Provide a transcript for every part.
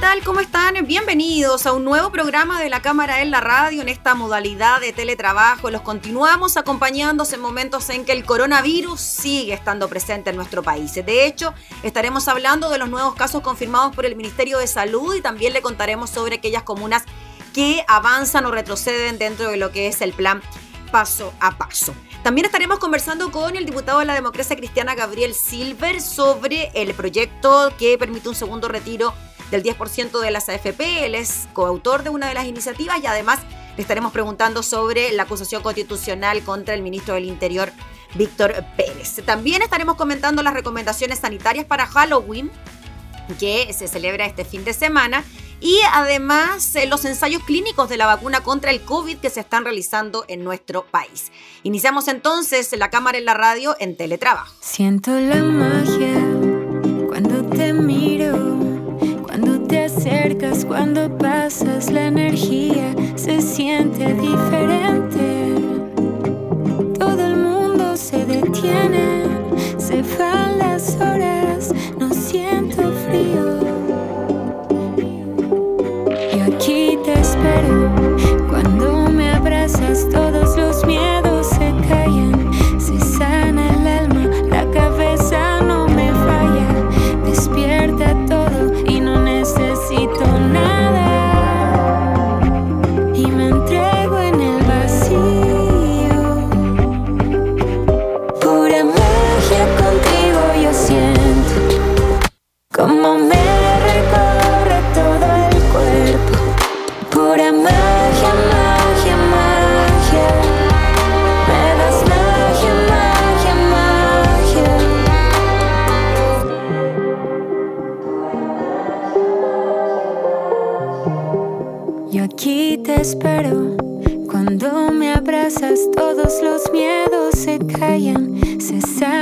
Tal? ¿Cómo están? Bienvenidos a un nuevo programa de la Cámara en la Radio en esta modalidad de teletrabajo. Los continuamos acompañándose en momentos en que el coronavirus sigue estando presente en nuestro país. De hecho, estaremos hablando de los nuevos casos confirmados por el Ministerio de Salud y también le contaremos sobre aquellas comunas que avanzan o retroceden dentro de lo que es el plan paso a paso. También estaremos conversando con el diputado de la democracia cristiana Gabriel Silver sobre el proyecto que permite un segundo retiro del 10% de las AFP. Él es coautor de una de las iniciativas y además estaremos preguntando sobre la acusación constitucional contra el ministro del Interior, Víctor Pérez. También estaremos comentando las recomendaciones sanitarias para Halloween que se celebra este fin de semana y además eh, los ensayos clínicos de la vacuna contra el COVID que se están realizando en nuestro país. Iniciamos entonces la cámara en la radio en teletrabajo. Siento la magia cuando pasas, la energía se siente diferente. Todo el mundo se detiene, se van las horas, no siento frío. Y aquí te espero, cuando me abrazas, todos los miedos miedos se callan.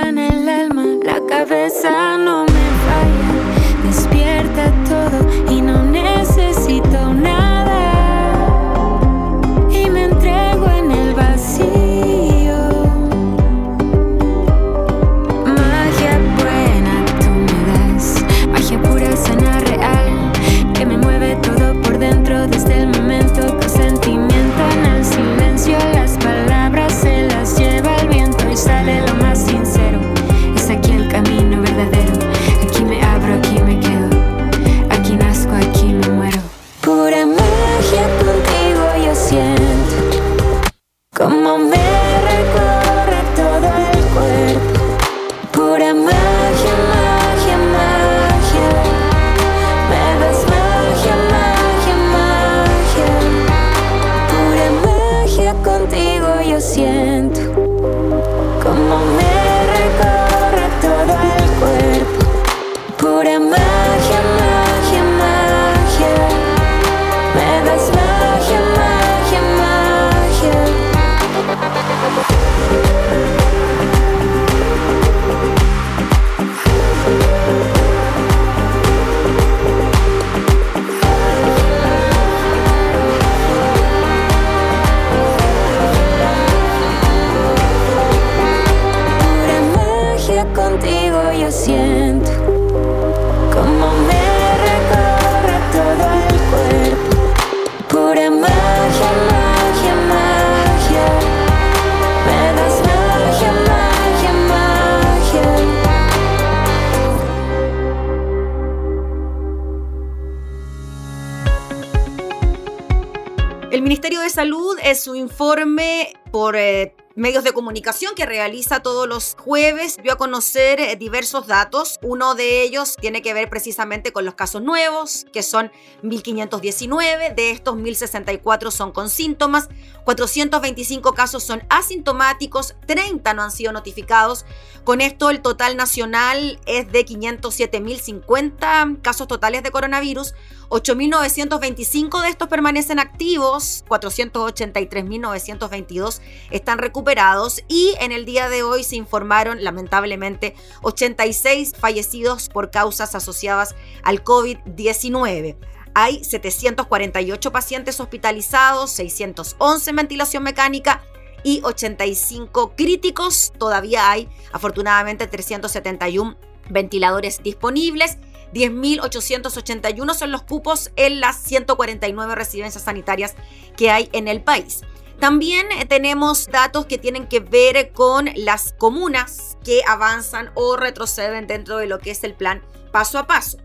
Su informe por eh, medios de comunicación que realiza todos los jueves dio a conocer eh, diversos datos. Uno de ellos tiene que ver precisamente con los casos nuevos, que son 1.519. De estos, 1.064 son con síntomas, 425 casos son asintomáticos, 30 no han sido notificados. Con esto, el total nacional es de 507.050 casos totales de coronavirus. 8.925 de estos permanecen activos, 483.922 están recuperados y en el día de hoy se informaron lamentablemente 86 fallecidos por causas asociadas al COVID-19. Hay 748 pacientes hospitalizados, 611 en ventilación mecánica y 85 críticos. Todavía hay afortunadamente 371 ventiladores disponibles 10.881 son los cupos en las 149 residencias sanitarias que hay en el país. También eh, tenemos datos que tienen que ver con las comunas que avanzan o retroceden dentro de lo que es el plan paso a paso.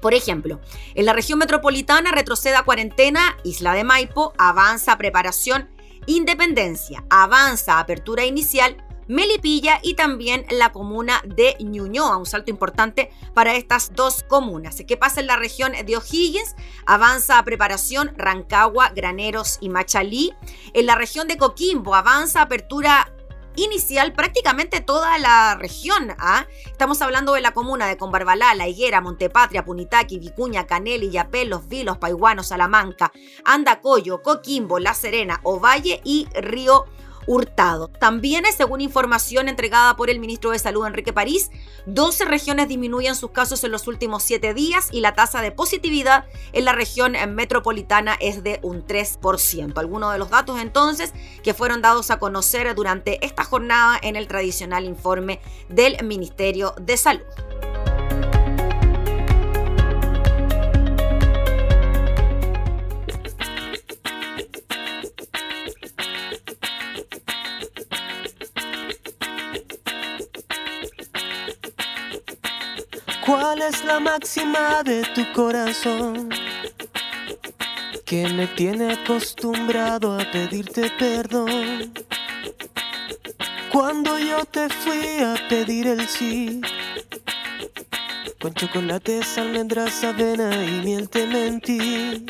Por ejemplo, en la región metropolitana retrocede a cuarentena, Isla de Maipo, avanza preparación, independencia, avanza apertura inicial, Melipilla y también la comuna de Ñuñoa, un salto importante para estas dos comunas. ¿Qué pasa en la región de O'Higgins? Avanza a preparación Rancagua, Graneros y Machalí. En la región de Coquimbo avanza apertura inicial prácticamente toda la región. ¿ah? Estamos hablando de la comuna de Conbarbalá, La Higuera, Montepatria, Punitaqui, Vicuña, Canel, Yapel, Los Vilos, Paiguano, Salamanca, Andacoyo, Coquimbo, La Serena, Ovalle y Río Hurtado. También, según información entregada por el ministro de Salud Enrique París, 12 regiones disminuyen sus casos en los últimos 7 días y la tasa de positividad en la región metropolitana es de un 3%. Algunos de los datos entonces que fueron dados a conocer durante esta jornada en el tradicional informe del Ministerio de Salud. Es la máxima de tu corazón? Que me tiene acostumbrado a pedirte perdón. Cuando yo te fui a pedir el sí, con chocolates, almendras, avena y miel te mentí.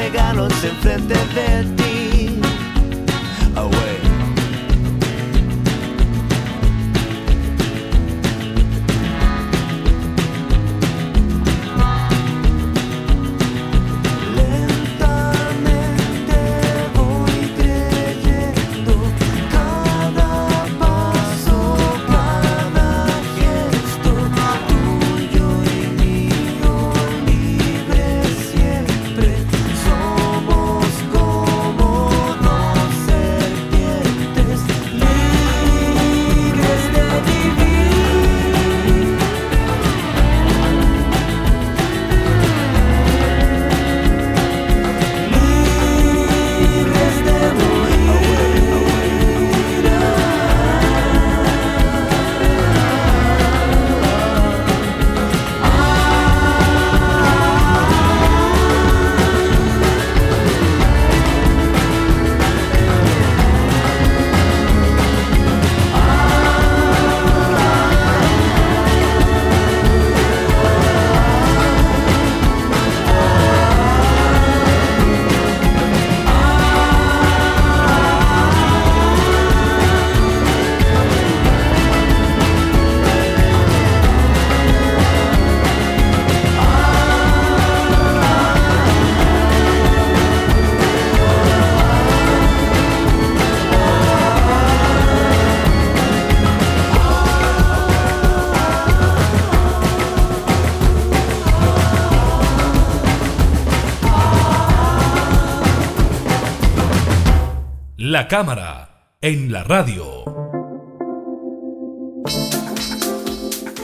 Regalos enfrente de ti. La cámara, en la radio.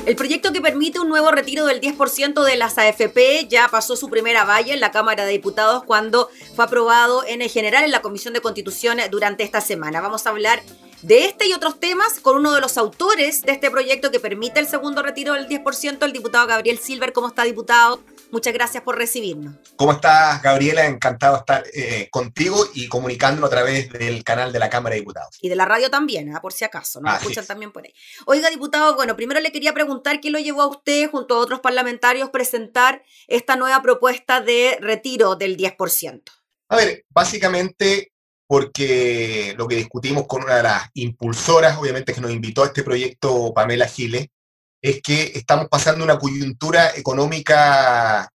El proyecto que permite un nuevo retiro del 10% de las AFP ya pasó su primera valla en la Cámara de Diputados cuando fue aprobado en el general en la Comisión de Constitución durante esta semana. Vamos a hablar de este y otros temas con uno de los autores de este proyecto que permite el segundo retiro del 10%, el diputado Gabriel Silver. ¿Cómo está, diputado? Muchas gracias por recibirnos. ¿Cómo estás, Gabriela? Encantado de estar eh, contigo y comunicándolo a través del canal de la Cámara de Diputados. Y de la radio también, ¿eh? por si acaso, ¿no? escuchan también por ahí. Oiga, diputado, bueno, primero le quería preguntar qué lo llevó a usted, junto a otros parlamentarios, presentar esta nueva propuesta de retiro del 10%. A ver, básicamente porque lo que discutimos con una de las impulsoras, obviamente, que nos invitó a este proyecto, Pamela Giles, es que estamos pasando una coyuntura económica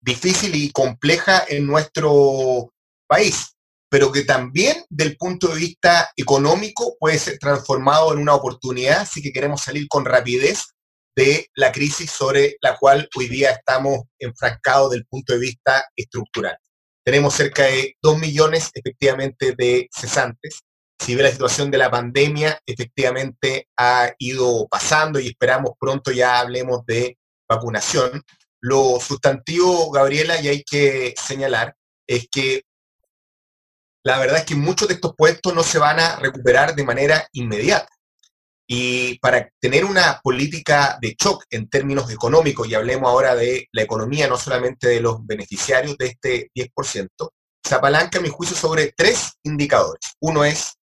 difícil y compleja en nuestro país, pero que también del punto de vista económico puede ser transformado en una oportunidad, así que queremos salir con rapidez de la crisis sobre la cual hoy día estamos enfrascados del punto de vista estructural. Tenemos cerca de 2 millones efectivamente de cesantes. Si ve la situación de la pandemia, efectivamente ha ido pasando y esperamos pronto ya hablemos de vacunación. Lo sustantivo, Gabriela, y hay que señalar, es que la verdad es que muchos de estos puestos no se van a recuperar de manera inmediata. Y para tener una política de shock en términos económicos, y hablemos ahora de la economía, no solamente de los beneficiarios de este 10%, se apalanca, mi juicio, sobre tres indicadores. Uno es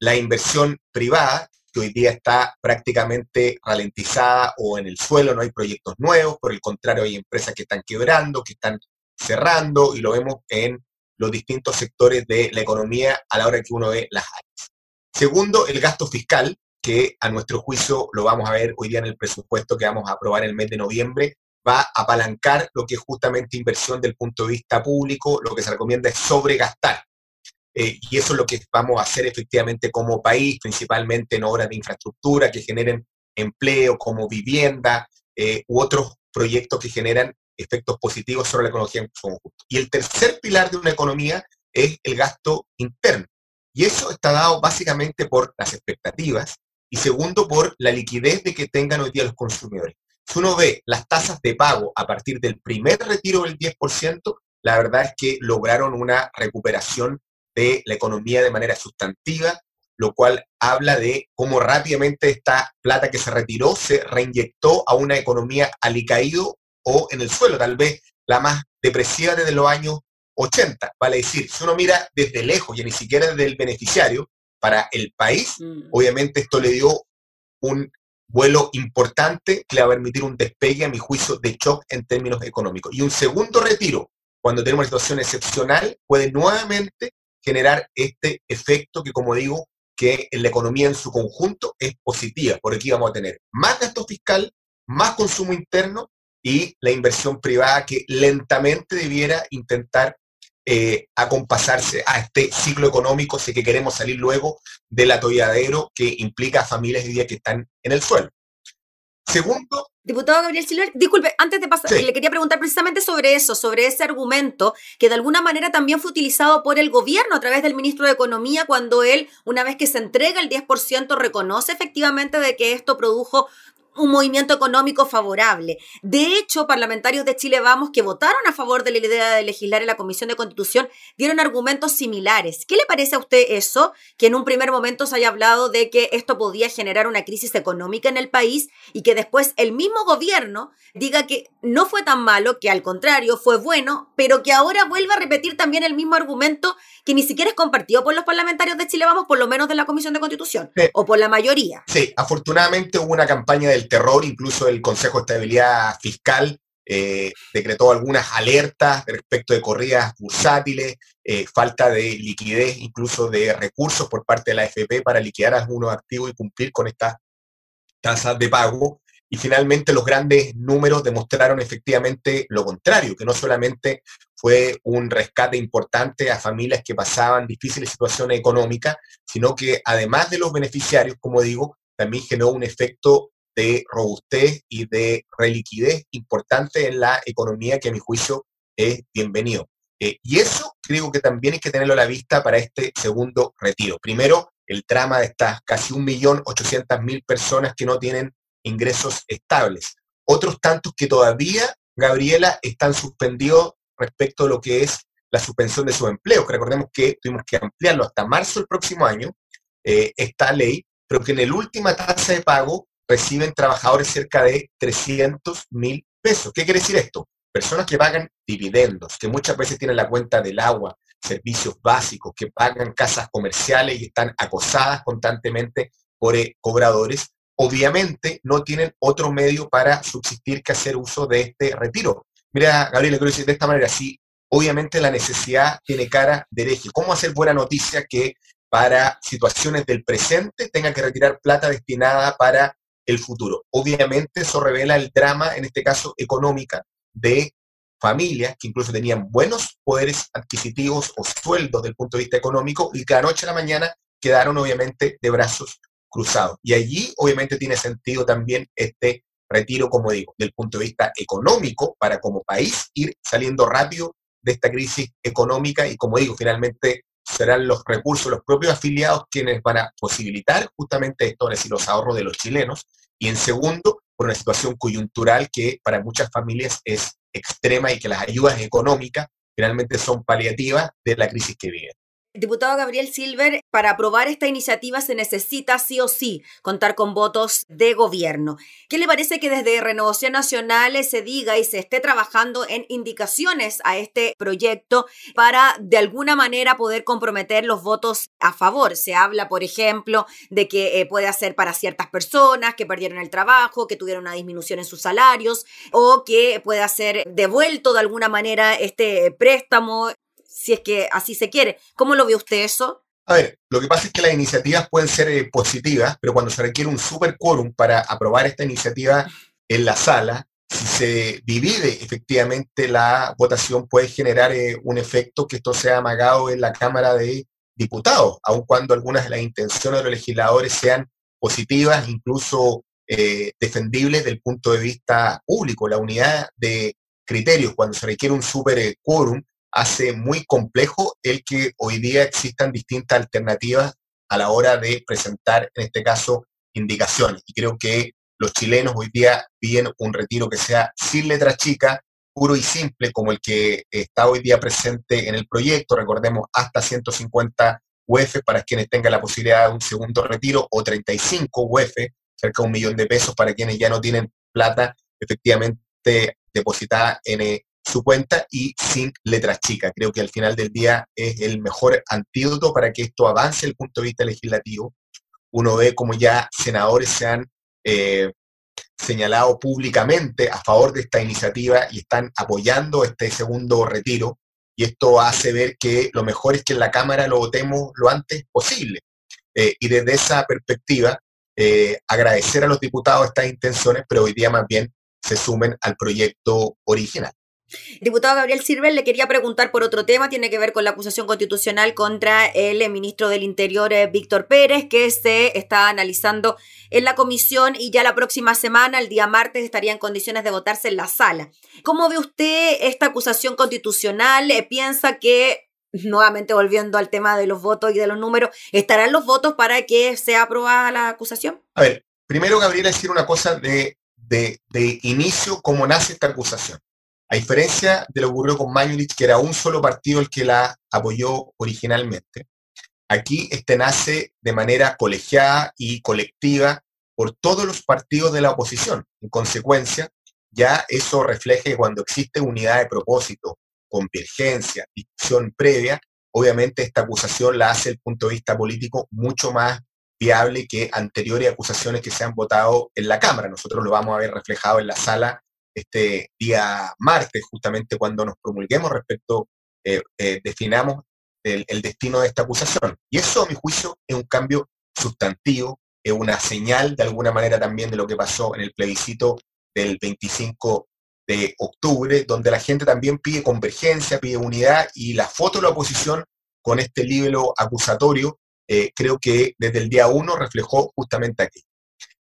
la inversión privada, que hoy día está prácticamente ralentizada o en el suelo, no hay proyectos nuevos, por el contrario, hay empresas que están quebrando, que están cerrando, y lo vemos en los distintos sectores de la economía a la hora que uno ve las áreas. Segundo, el gasto fiscal, que a nuestro juicio lo vamos a ver hoy día en el presupuesto que vamos a aprobar en el mes de noviembre, va a apalancar lo que es justamente inversión del punto de vista público, lo que se recomienda es sobregastar. Eh, y eso es lo que vamos a hacer efectivamente como país, principalmente en obras de infraestructura que generen empleo, como vivienda eh, u otros proyectos que generan efectos positivos sobre la economía en conjunto. Y el tercer pilar de una economía es el gasto interno. Y eso está dado básicamente por las expectativas y segundo por la liquidez de que tengan hoy día los consumidores. Si uno ve las tasas de pago a partir del primer retiro del 10%, la verdad es que lograron una recuperación de la economía de manera sustantiva, lo cual habla de cómo rápidamente esta plata que se retiró se reinyectó a una economía alicaído o en el suelo, tal vez la más depresiva desde los años 80. Vale decir, si uno mira desde lejos y ni siquiera desde el beneficiario, para el país, mm. obviamente esto le dio un vuelo importante que le va a permitir un despegue, a mi juicio, de shock en términos económicos. Y un segundo retiro, cuando tenemos una situación excepcional, puede nuevamente generar este efecto que, como digo, que en la economía en su conjunto es positiva, porque aquí vamos a tener más gasto fiscal, más consumo interno y la inversión privada que lentamente debiera intentar eh, acompasarse a este ciclo económico si que queremos salir luego del atolladero que implica a familias hoy día que están en el suelo. Segundo. Diputado Gabriel Silver, disculpe, antes de pasar, le quería preguntar precisamente sobre eso, sobre ese argumento que de alguna manera también fue utilizado por el gobierno a través del ministro de Economía cuando él, una vez que se entrega el 10%, reconoce efectivamente de que esto produjo un movimiento económico favorable. De hecho, parlamentarios de Chile Vamos que votaron a favor de la idea de legislar en la Comisión de Constitución dieron argumentos similares. ¿Qué le parece a usted eso? Que en un primer momento se haya hablado de que esto podía generar una crisis económica en el país y que después el mismo gobierno diga que no fue tan malo, que al contrario fue bueno, pero que ahora vuelva a repetir también el mismo argumento que ni siquiera es compartido por los parlamentarios de Chile Vamos, por lo menos de la Comisión de Constitución, o por la mayoría. Sí, afortunadamente hubo una campaña del terror, incluso el Consejo de Estabilidad Fiscal eh, decretó algunas alertas respecto de corridas bursátiles, eh, falta de liquidez, incluso de recursos por parte de la AFP para liquidar algunos activos y cumplir con estas tasas de pago. Y finalmente los grandes números demostraron efectivamente lo contrario, que no solamente fue un rescate importante a familias que pasaban difíciles situaciones económicas, sino que además de los beneficiarios, como digo, también generó un efecto de robustez y de reliquidez importante en la economía que a mi juicio es bienvenido. Eh, y eso creo que también hay que tenerlo a la vista para este segundo retiro. Primero, el trama de estas casi 1.800.000 personas que no tienen ingresos estables. Otros tantos que todavía, Gabriela, están suspendidos respecto a lo que es la suspensión de su empleo. Recordemos que tuvimos que ampliarlo hasta marzo del próximo año, eh, esta ley, pero que en la última tasa de pago reciben trabajadores cerca de 300 mil pesos. ¿Qué quiere decir esto? Personas que pagan dividendos, que muchas veces tienen la cuenta del agua, servicios básicos, que pagan casas comerciales y están acosadas constantemente por eh, cobradores, obviamente no tienen otro medio para subsistir que hacer uso de este retiro. Mira, Gabriel, quiero decir de esta manera, sí, obviamente la necesidad tiene cara de hereje. ¿Cómo hacer buena noticia que para situaciones del presente tenga que retirar plata destinada para el futuro? Obviamente eso revela el drama, en este caso económica, de familias que incluso tenían buenos poderes adquisitivos o sueldos del punto de vista económico y que la noche a la mañana quedaron obviamente de brazos cruzados. Y allí obviamente tiene sentido también este retiro, como digo, del punto de vista económico, para como país ir saliendo rápido de esta crisis económica y como digo, finalmente serán los recursos, los propios afiliados quienes van a posibilitar justamente esto, es decir, los ahorros de los chilenos. Y en segundo, por una situación coyuntural que para muchas familias es extrema y que las ayudas económicas finalmente son paliativas de la crisis que viven. Diputado Gabriel Silver, para aprobar esta iniciativa se necesita sí o sí contar con votos de gobierno. ¿Qué le parece que desde Renovación Nacional se diga y se esté trabajando en indicaciones a este proyecto para de alguna manera poder comprometer los votos a favor? Se habla, por ejemplo, de que eh, puede hacer para ciertas personas que perdieron el trabajo, que tuvieron una disminución en sus salarios o que pueda ser devuelto de alguna manera este préstamo si es que así se quiere. ¿Cómo lo ve usted eso? A ver, lo que pasa es que las iniciativas pueden ser eh, positivas, pero cuando se requiere un super quórum para aprobar esta iniciativa en la sala, si se divide efectivamente la votación puede generar eh, un efecto que esto sea amagado en la Cámara de Diputados, aun cuando algunas de las intenciones de los legisladores sean positivas, incluso eh, defendibles desde el punto de vista público. La unidad de criterios, cuando se requiere un super quórum, hace muy complejo el que hoy día existan distintas alternativas a la hora de presentar, en este caso, indicaciones. Y creo que los chilenos hoy día piden un retiro que sea sin letra chica, puro y simple, como el que está hoy día presente en el proyecto. Recordemos, hasta 150 UF para quienes tengan la posibilidad de un segundo retiro o 35 UF, cerca de un millón de pesos para quienes ya no tienen plata efectivamente depositada en, eh, su cuenta y sin letras chicas. Creo que al final del día es el mejor antídoto para que esto avance desde el punto de vista legislativo. Uno ve como ya senadores se han eh, señalado públicamente a favor de esta iniciativa y están apoyando este segundo retiro. Y esto hace ver que lo mejor es que en la Cámara lo votemos lo antes posible. Eh, y desde esa perspectiva, eh, agradecer a los diputados estas intenciones, pero hoy día más bien se sumen al proyecto original. Diputado Gabriel Silver, le quería preguntar por otro tema, tiene que ver con la acusación constitucional contra el ministro del Interior, eh, Víctor Pérez, que se está analizando en la comisión y ya la próxima semana, el día martes, estaría en condiciones de votarse en la sala. ¿Cómo ve usted esta acusación constitucional? Eh, ¿Piensa que nuevamente volviendo al tema de los votos y de los números, ¿estarán los votos para que sea aprobada la acusación? A ver, primero, Gabriel, decir una cosa de, de, de inicio, cómo nace esta acusación. A diferencia de lo que ocurrió con Mañulich, que era un solo partido el que la apoyó originalmente, aquí este nace de manera colegiada y colectiva por todos los partidos de la oposición. En consecuencia, ya eso refleja que cuando existe unidad de propósito, convergencia, discusión previa, obviamente esta acusación la hace el punto de vista político mucho más viable que anteriores acusaciones que se han votado en la Cámara. Nosotros lo vamos a ver reflejado en la sala este día martes, justamente cuando nos promulguemos respecto, eh, eh, definamos el, destino de esta acusación. Y eso, a mi juicio, es un cambio sustantivo, es una señal de alguna manera también de lo que pasó en el plebiscito del 25 de octubre, donde la gente también pide convergencia, pide unidad, y la foto de la oposición con este libro acusatorio, eh, creo que desde el día uno reflejó justamente aquí.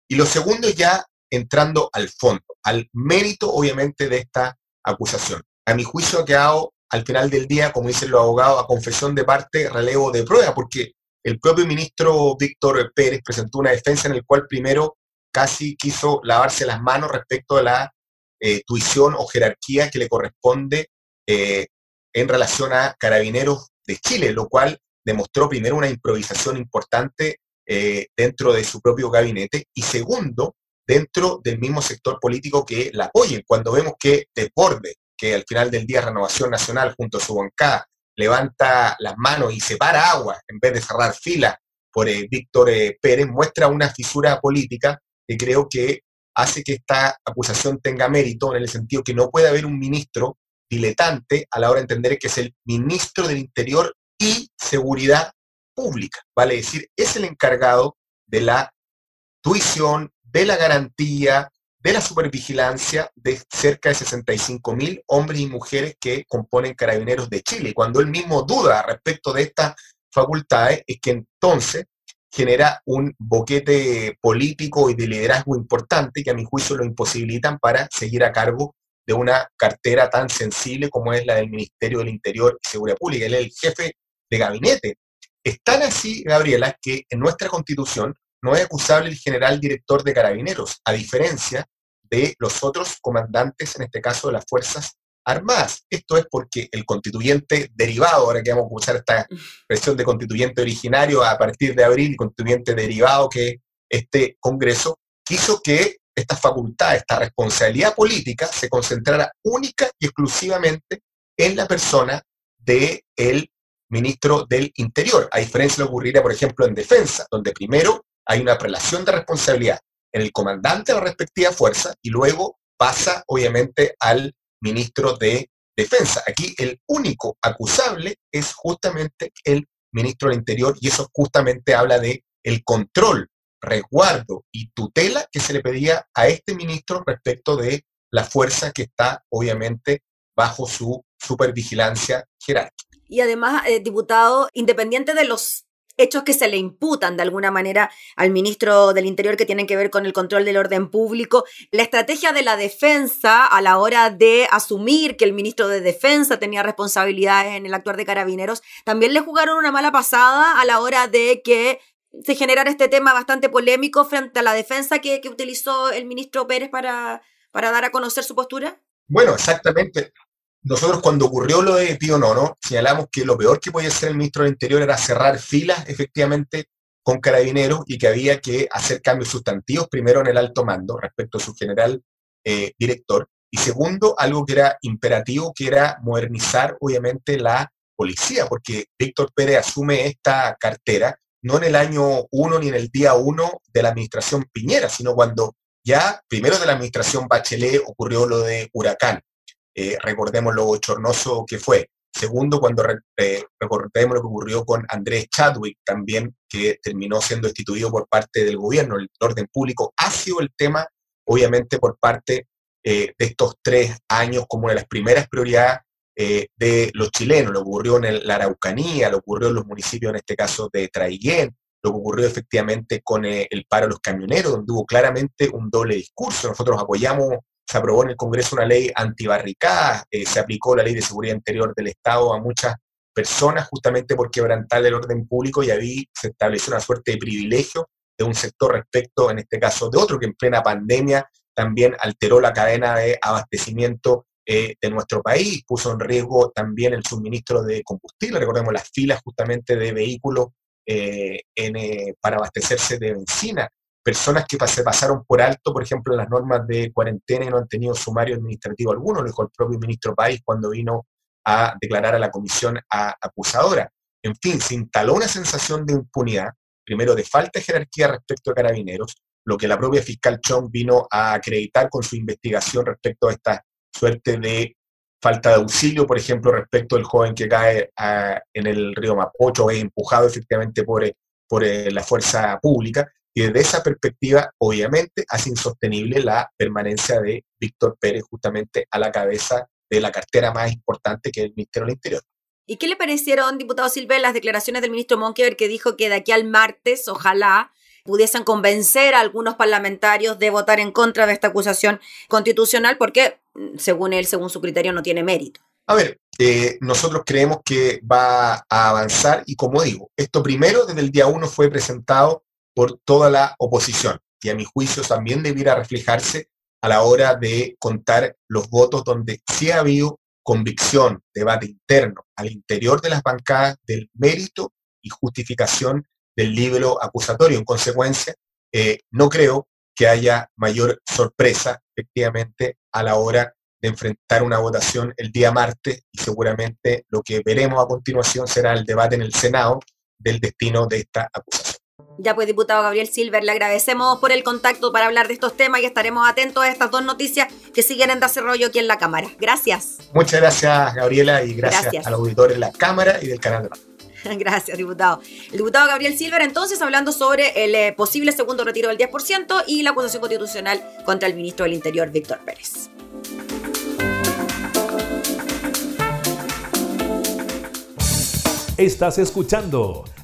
Y lo segundo ya entrando al fondo, al mérito obviamente de esta acusación. A mi juicio ha quedado al final del día, como dicen los abogados, a confesión de parte, relevo de prueba, porque el propio ministro Víctor Pérez presentó una defensa en el cual primero casi quiso lavarse las manos respecto a la eh, tuición o jerarquía que le corresponde eh, en relación a carabineros de Chile, lo cual demostró primero una improvisación importante eh, dentro de su propio gabinete y segundo, dentro del mismo sector político que la apoyen. Cuando vemos que Desborde, que al final del día Renovación Nacional junto a su bancada levanta las manos y separa agua en vez de cerrar fila por eh, Víctor eh, Pérez, muestra una fisura política que creo que hace que esta acusación tenga mérito en el sentido que no puede haber un ministro diletante a la hora de entender que es el ministro del Interior y Seguridad Pública, vale decir, es el encargado de la tuición, de la garantía, de la supervigilancia de cerca de 65 mil hombres y mujeres que componen Carabineros de Chile. Cuando él mismo duda respecto de estas facultades, es que entonces genera un boquete político y de liderazgo importante que a mi juicio lo imposibilitan para seguir a cargo de una cartera tan sensible como es la del Ministerio del Interior y Seguridad Pública. Él es el jefe de gabinete. Es tan así, Gabriela, que en nuestra constitución no es acusable el general director de carabineros, a diferencia de los otros comandantes, en este caso de las Fuerzas Armadas. Esto es porque el constituyente derivado, ahora que vamos a usar esta expresión de constituyente originario a partir de abril constituyente derivado que este Congreso, quiso que esta facultad, esta responsabilidad política se concentrara única y exclusivamente en la persona del el ministro del Interior, a diferencia de lo que ocurriría, por ejemplo, en defensa, donde primero hay una prelación de responsabilidad en el comandante de la respectiva fuerza y luego pasa, obviamente, al ministro de Defensa. Aquí el único acusable es justamente el ministro del Interior y eso justamente habla de el control, resguardo y tutela que se le pedía a este ministro respecto de la fuerza que está, obviamente, bajo su supervigilancia jerárquica. Y además, eh, diputado, independiente de los hechos que se le imputan de alguna manera al ministro del Interior que tienen que ver con el control del orden público. La estrategia de la defensa a la hora de asumir que el ministro de Defensa tenía responsabilidades en el actuar de carabineros, también le jugaron una mala pasada a la hora de que se generara este tema bastante polémico frente a la defensa que, utilizó el ministro Pérez para, para dar a conocer su postura. Bueno, exactamente. Nosotros cuando ocurrió lo de Pío Nono, señalamos que lo peor que podía hacer el ministro del Interior era cerrar filas efectivamente con carabineros y que había que hacer cambios sustantivos, primero en el alto mando respecto a su general eh, director, y segundo, algo que era imperativo, que era modernizar obviamente la policía, porque Víctor Pérez asume esta cartera no en el año 1 ni en el día 1 de la administración Piñera, sino cuando ya primero de la administración Bachelet ocurrió lo de Huracán, eh, recordemos lo bochornoso que fue. Segundo, cuando eh, recordemos lo que ocurrió con Andrés Chadwick, también que terminó siendo destituido por parte del gobierno. El orden público ha sido el tema, obviamente, por parte eh, de estos tres años como una de las primeras prioridades de los chilenos. Lo ocurrió en la Araucanía, lo ocurrió en los municipios, en este caso de Traiguén, lo que ocurrió efectivamente con el paro de los camioneros, donde hubo claramente un doble discurso. Nosotros apoyamos se aprobó en el Congreso una ley antibarricada, eh, se aplicó la ley de seguridad interior del Estado a muchas personas justamente por quebrantar el orden público y ahí se estableció una suerte de privilegio de un sector respecto, en este caso, de otro que en plena pandemia también alteró la cadena de abastecimiento eh, de nuestro país, puso en riesgo también el suministro de combustible, recordemos las filas justamente de vehículos eh, para abastecerse de benzina, personas que se pasaron por alto, por ejemplo, las normas de cuarentena y no han tenido sumario administrativo alguno, lo dijo el propio ministro País cuando vino a declarar a la comisión acusadora. En fin, se instaló una sensación de impunidad, primero de falta de jerarquía respecto a carabineros, lo que la propia fiscal Chong vino a acreditar con su investigación respecto a esta suerte de falta de auxilio, por ejemplo, respecto del joven que cae ah, en el río Mapocho, es empujado efectivamente por, por eh, la fuerza pública, y desde esa perspectiva, obviamente, hace insostenible la permanencia de Víctor Pérez justamente a la cabeza de la cartera más importante que es el Ministerio del Interior. ¿Y qué le parecieron, diputado Silva, las declaraciones del ministro Monkever que dijo que de aquí al martes, ojalá, pudiesen convencer a algunos parlamentarios de votar en contra de esta acusación constitucional porque, según él, según su criterio, no tiene mérito? A ver, eh, nosotros creemos que va a avanzar y como digo, esto primero desde el día uno fue presentado por toda la oposición y a mi juicio también debiera reflejarse a la hora de contar los votos donde sí ha habido convicción, debate interno al interior de las bancadas del mérito y justificación del libro acusatorio. En consecuencia, eh, no creo que haya mayor sorpresa, efectivamente, a la hora de enfrentar una votación el día martes y seguramente lo que veremos a continuación será el debate en el Senado del destino de esta acusación. Ya pues, diputado Gabriel Silver, le agradecemos por el contacto para hablar de estos temas y estaremos atentos a estas dos noticias que siguen en desarrollo aquí en la Cámara. Gracias. Muchas gracias, Gabriela, y gracias, gracias. al auditor de la Cámara y del canal de Gracias, diputado. El diputado Gabriel Silver, entonces, hablando sobre el eh, posible segundo retiro del 10% y la acusación constitucional contra el ministro del Interior, Víctor Pérez. Estás escuchando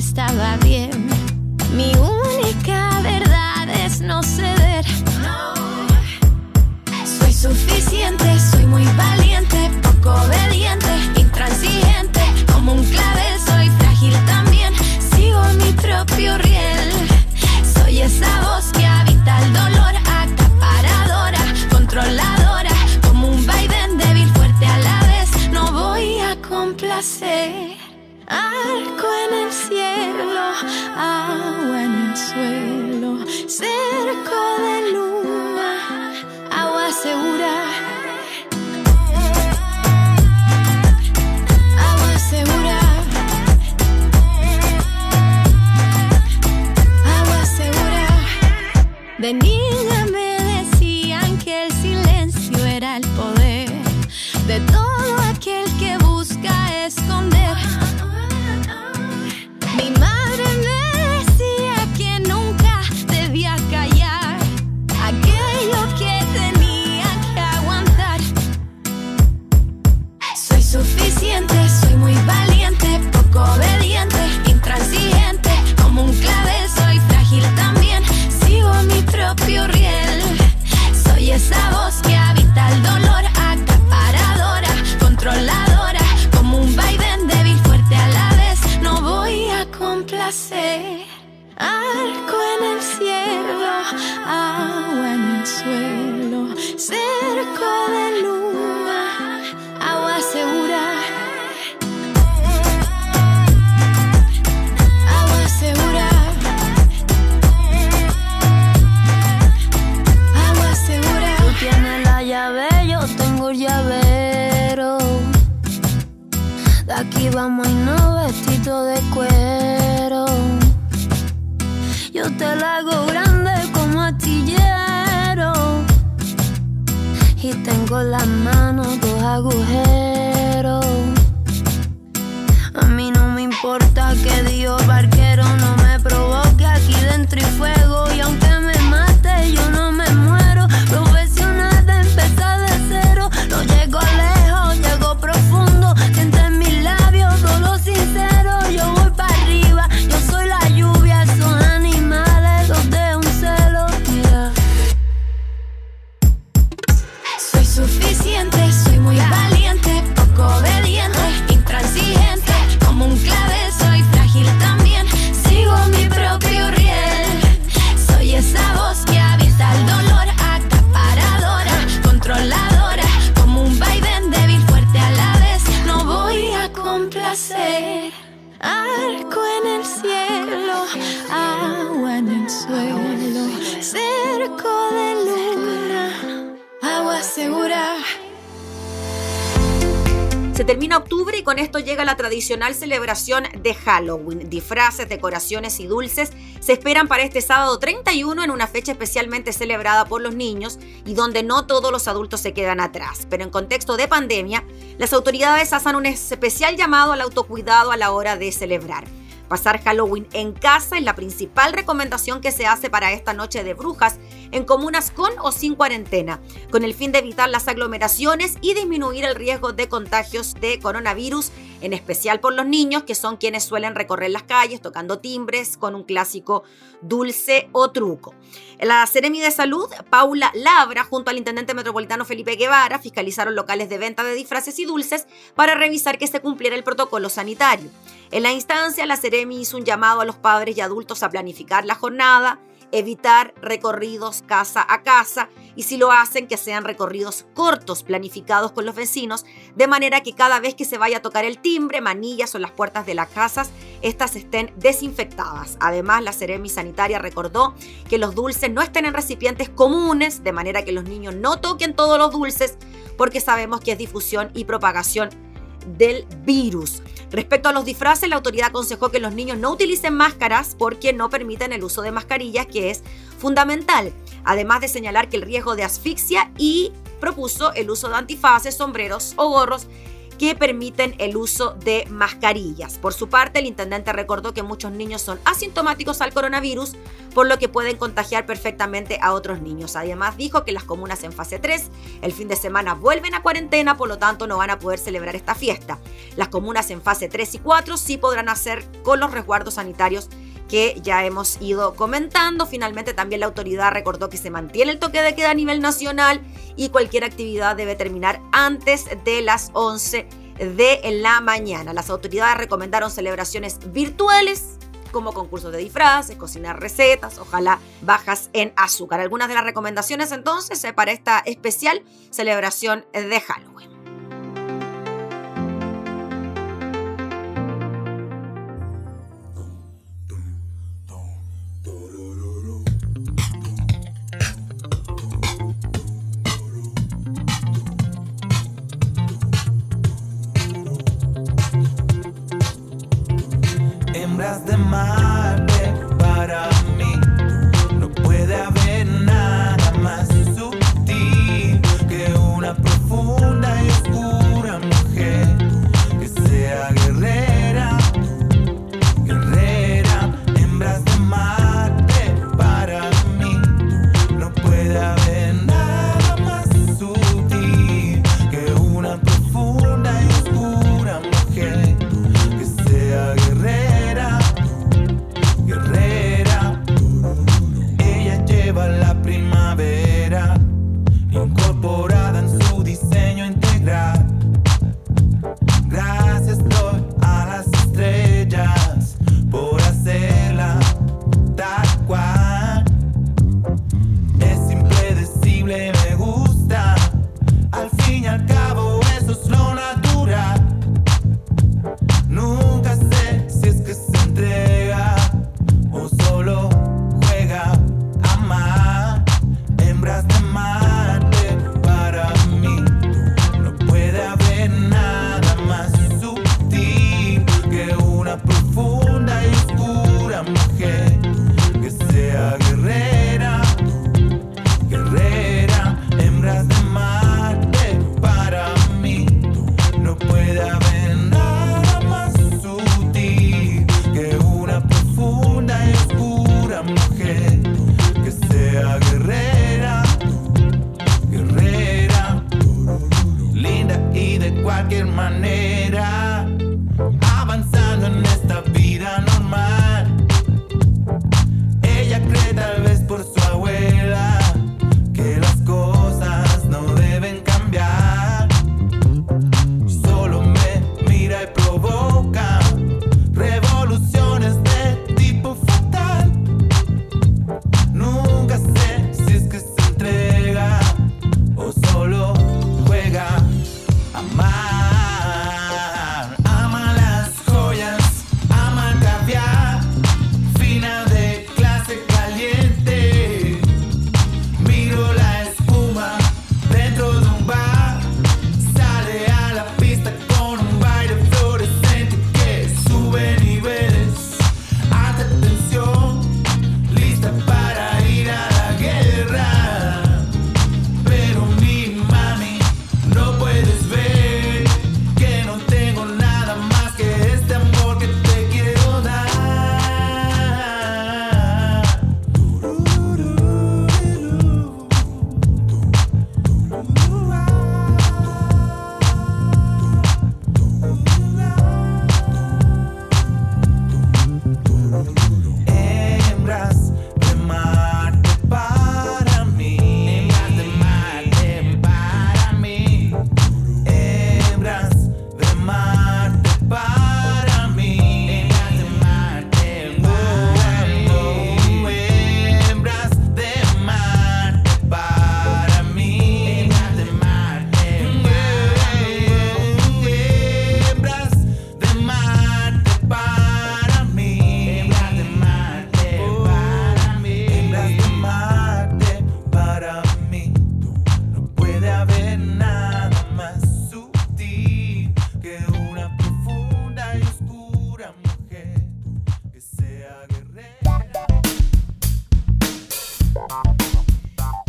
Estaba bien. Mi única verdad es no ceder. Soy suficiente, soy muy valiente, arco en el cielo, agua en el suelo, cerco de luna, agua segura. Agua segura. Agua segura. Tú tienes la llave, yo tengo el llavero. De aquí vamos a vestido de cuero lago grande como astillero. Y tengo las manos dos agujeros. Termina octubre y con esto llega la tradicional celebración de Halloween. Disfraces, decoraciones y dulces se esperan para este sábado 31 en una fecha especialmente celebrada por los niños y donde no todos los adultos se quedan atrás. Pero en contexto de pandemia, las autoridades hacen un especial llamado al autocuidado a la hora de celebrar. Pasar Halloween en casa es la principal recomendación que se hace para esta noche de brujas en comunas con o sin cuarentena, con el fin de evitar las aglomeraciones y disminuir el riesgo de contagios de coronavirus, en especial por los niños, que son quienes suelen recorrer las calles tocando timbres con un clásico dulce o truco. La Seremi de Salud, Paula Labra, junto al intendente metropolitano Felipe Guevara, fiscalizaron locales de venta de disfraces y dulces para revisar que se cumpliera el protocolo sanitario. En la instancia, la Ceremi hizo un llamado a los padres y adultos a planificar la jornada, evitar recorridos casa a casa y si lo hacen que sean recorridos cortos planificados con los vecinos de manera que cada vez que se vaya a tocar el timbre, manillas o las puertas de las casas, estas estén desinfectadas. Además, la Ceremi Sanitaria recordó que los dulces no estén en recipientes comunes, de manera que los niños no toquen todos los dulces porque sabemos que es difusión y propagación del virus. Respecto a los disfraces, la autoridad aconsejó que los niños no utilicen máscaras porque no permiten el uso de mascarillas, que es fundamental, además de señalar que el riesgo de asfixia y propuso el uso de antifaces, sombreros o gorros que permiten el uso de mascarillas. Por su parte, el intendente recordó que muchos niños son asintomáticos al coronavirus, por lo que pueden contagiar perfectamente a otros niños. Además, dijo que las comunas en fase 3 el fin de semana vuelven a cuarentena, por lo tanto no van a poder celebrar esta fiesta. Las comunas en fase 3 y 4 sí podrán hacer con los resguardos sanitarios que ya hemos ido comentando. Finalmente también la autoridad recordó que se mantiene el toque de queda a nivel nacional y cualquier actividad debe terminar antes de las 11 de la mañana. Las autoridades recomendaron celebraciones virtuales como concursos de disfraces, cocinar recetas, ojalá bajas en azúcar. Algunas de las recomendaciones entonces eh, para esta especial celebración de Halloween.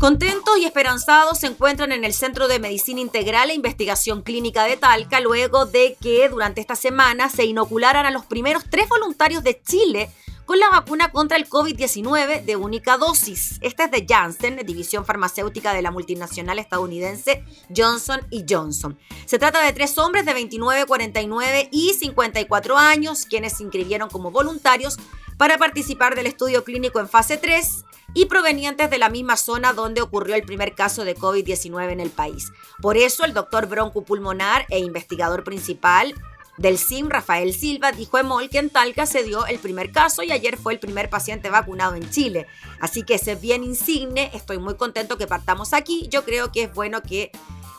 Contentos y esperanzados se encuentran en el Centro de Medicina Integral e Investigación Clínica de Talca luego de que durante esta semana se inocularan a los primeros tres voluntarios de Chile con la vacuna contra el COVID-19 de única dosis. Esta es de Janssen, división farmacéutica de la multinacional estadounidense Johnson Johnson. Se trata de tres hombres de 29, 49 y 54 años, quienes se inscribieron como voluntarios para participar del estudio clínico en fase 3 y provenientes de la misma zona donde ocurrió el primer caso de COVID-19 en el país. Por eso, el doctor broncopulmonar e investigador principal del CIM, Rafael Silva, dijo a Emol que en Talca se dio el primer caso y ayer fue el primer paciente vacunado en Chile. Así que ese es bien insigne, estoy muy contento que partamos aquí. Yo creo que es bueno que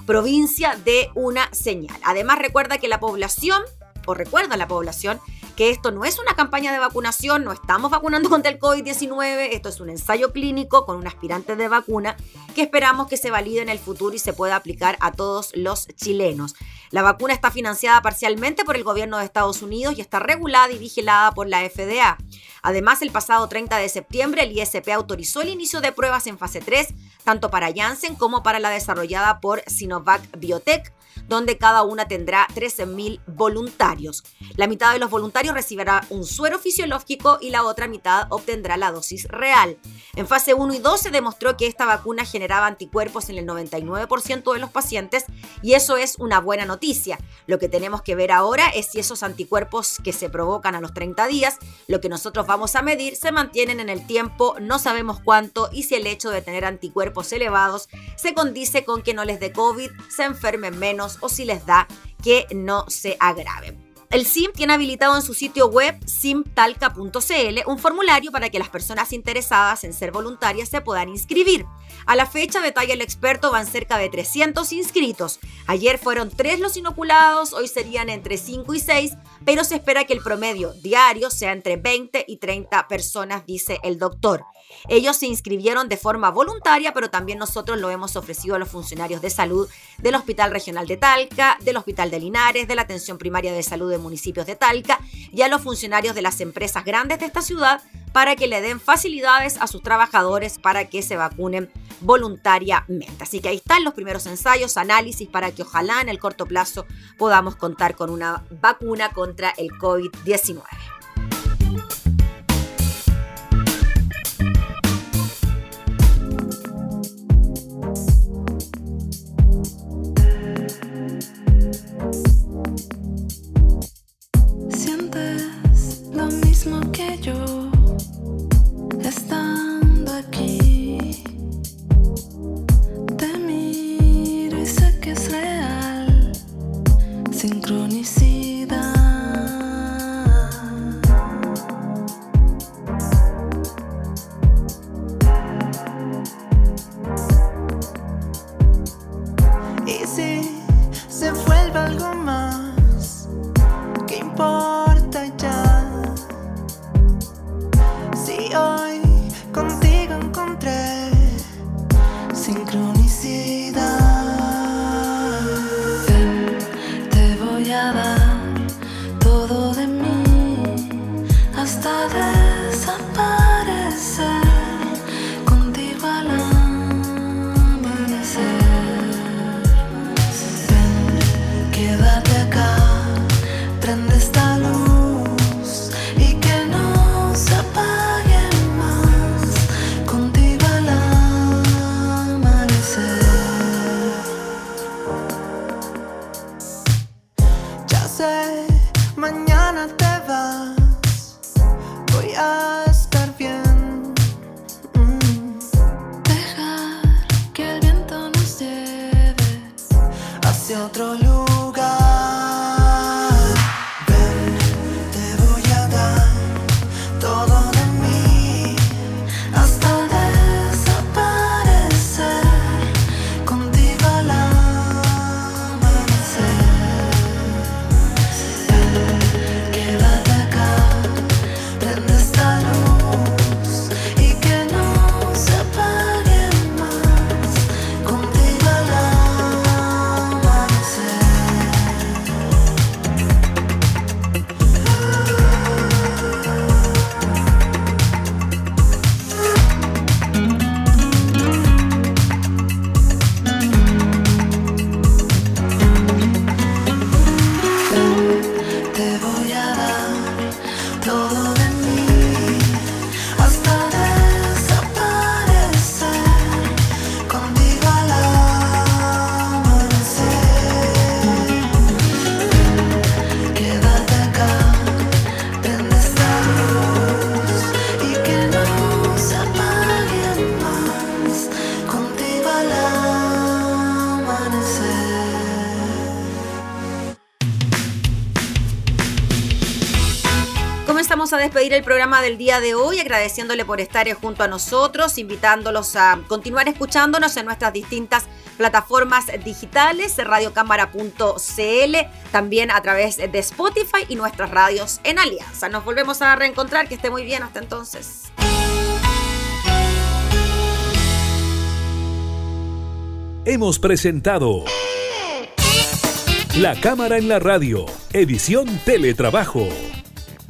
provincia dé una señal. Además, recuerda que la población, o recuerda la población, que esto no es una campaña de vacunación, no estamos vacunando contra el COVID-19, esto es un ensayo clínico con un aspirante de vacuna que esperamos que se valide en el futuro y se pueda aplicar a todos los chilenos. La vacuna está financiada parcialmente por el gobierno de Estados Unidos y está regulada y vigilada por la FDA. Además, el pasado 30 de septiembre, el ISP autorizó el inicio de pruebas en fase 3, tanto para Janssen como para la desarrollada por Sinovac Biotech donde cada una tendrá 13.000 voluntarios. La mitad de los voluntarios recibirá un suero fisiológico y la otra mitad obtendrá la dosis real. En fase 1 y 2 se demostró que esta vacuna generaba anticuerpos en el 99% de los pacientes y eso es una buena noticia. Lo que tenemos que ver ahora es si esos anticuerpos que se provocan a los 30 días, lo que nosotros vamos a medir, se mantienen en el tiempo, no sabemos cuánto y si el hecho de tener anticuerpos elevados se condice con que no les dé COVID, se enfermen menos o si les da que no se agraven. El SIM tiene habilitado en su sitio web simtalca.cl un formulario para que las personas interesadas en ser voluntarias se puedan inscribir. A la fecha, detalla el experto, van cerca de 300 inscritos. Ayer fueron 3 los inoculados, hoy serían entre 5 y 6, pero se espera que el promedio diario sea entre 20 y 30 personas, dice el doctor. Ellos se inscribieron de forma voluntaria, pero también nosotros lo hemos ofrecido a los funcionarios de salud del Hospital Regional de Talca, del Hospital de Linares, de la Atención Primaria de Salud de municipios de Talca y a los funcionarios de las empresas grandes de esta ciudad para que le den facilidades a sus trabajadores para que se vacunen voluntariamente. Así que ahí están los primeros ensayos, análisis para que ojalá en el corto plazo podamos contar con una vacuna contra el COVID-19. El programa del día de hoy, agradeciéndole por estar junto a nosotros, invitándolos a continuar escuchándonos en nuestras distintas plataformas digitales, radiocámara.cl, también a través de Spotify y nuestras radios en Alianza. Nos volvemos a reencontrar, que esté muy bien hasta entonces. Hemos presentado La Cámara en la Radio, edición Teletrabajo.